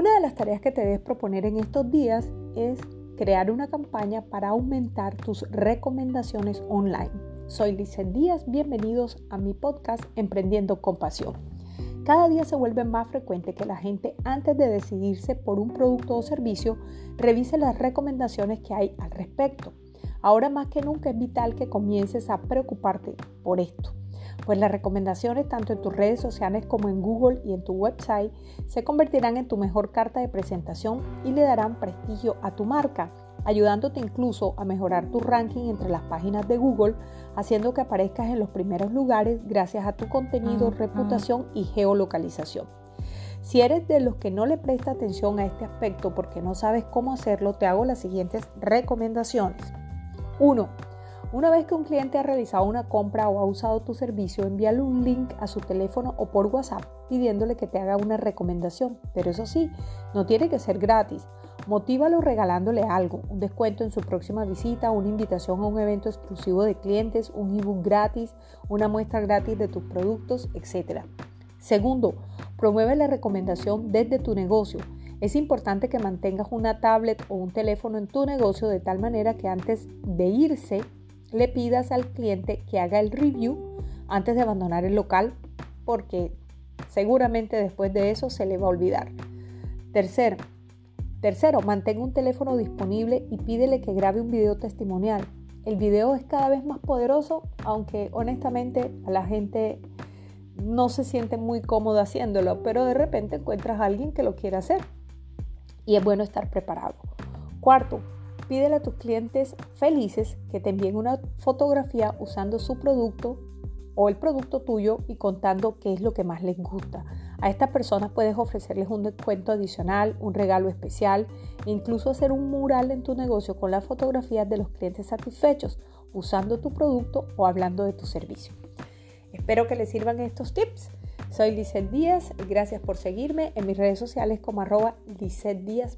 Una de las tareas que te debes proponer en estos días es crear una campaña para aumentar tus recomendaciones online. Soy Lizeth Díaz, bienvenidos a mi podcast Emprendiendo con Pasión. Cada día se vuelve más frecuente que la gente antes de decidirse por un producto o servicio revise las recomendaciones que hay al respecto. Ahora más que nunca es vital que comiences a preocuparte por esto, pues las recomendaciones tanto en tus redes sociales como en Google y en tu website se convertirán en tu mejor carta de presentación y le darán prestigio a tu marca, ayudándote incluso a mejorar tu ranking entre las páginas de Google, haciendo que aparezcas en los primeros lugares gracias a tu contenido, reputación y geolocalización. Si eres de los que no le presta atención a este aspecto porque no sabes cómo hacerlo, te hago las siguientes recomendaciones. 1. Una vez que un cliente ha realizado una compra o ha usado tu servicio, envíale un link a su teléfono o por WhatsApp pidiéndole que te haga una recomendación. Pero eso sí, no tiene que ser gratis. Motívalo regalándole algo, un descuento en su próxima visita, una invitación a un evento exclusivo de clientes, un ebook gratis, una muestra gratis de tus productos, etc. Segundo, promueve la recomendación desde tu negocio. Es importante que mantengas una tablet o un teléfono en tu negocio de tal manera que antes de irse le pidas al cliente que haga el review antes de abandonar el local porque seguramente después de eso se le va a olvidar. Tercero, tercero, mantenga un teléfono disponible y pídele que grabe un video testimonial. El video es cada vez más poderoso, aunque honestamente a la gente no se siente muy cómodo haciéndolo, pero de repente encuentras a alguien que lo quiere hacer y es bueno estar preparado. Cuarto, pídele a tus clientes felices que te envíen una fotografía usando su producto o el producto tuyo y contando qué es lo que más les gusta. A estas personas puedes ofrecerles un descuento adicional, un regalo especial incluso hacer un mural en tu negocio con las fotografías de los clientes satisfechos usando tu producto o hablando de tu servicio. Espero que les sirvan estos tips. Soy Lizeth Díaz y gracias por seguirme en mis redes sociales como arroba Lizeth Díaz.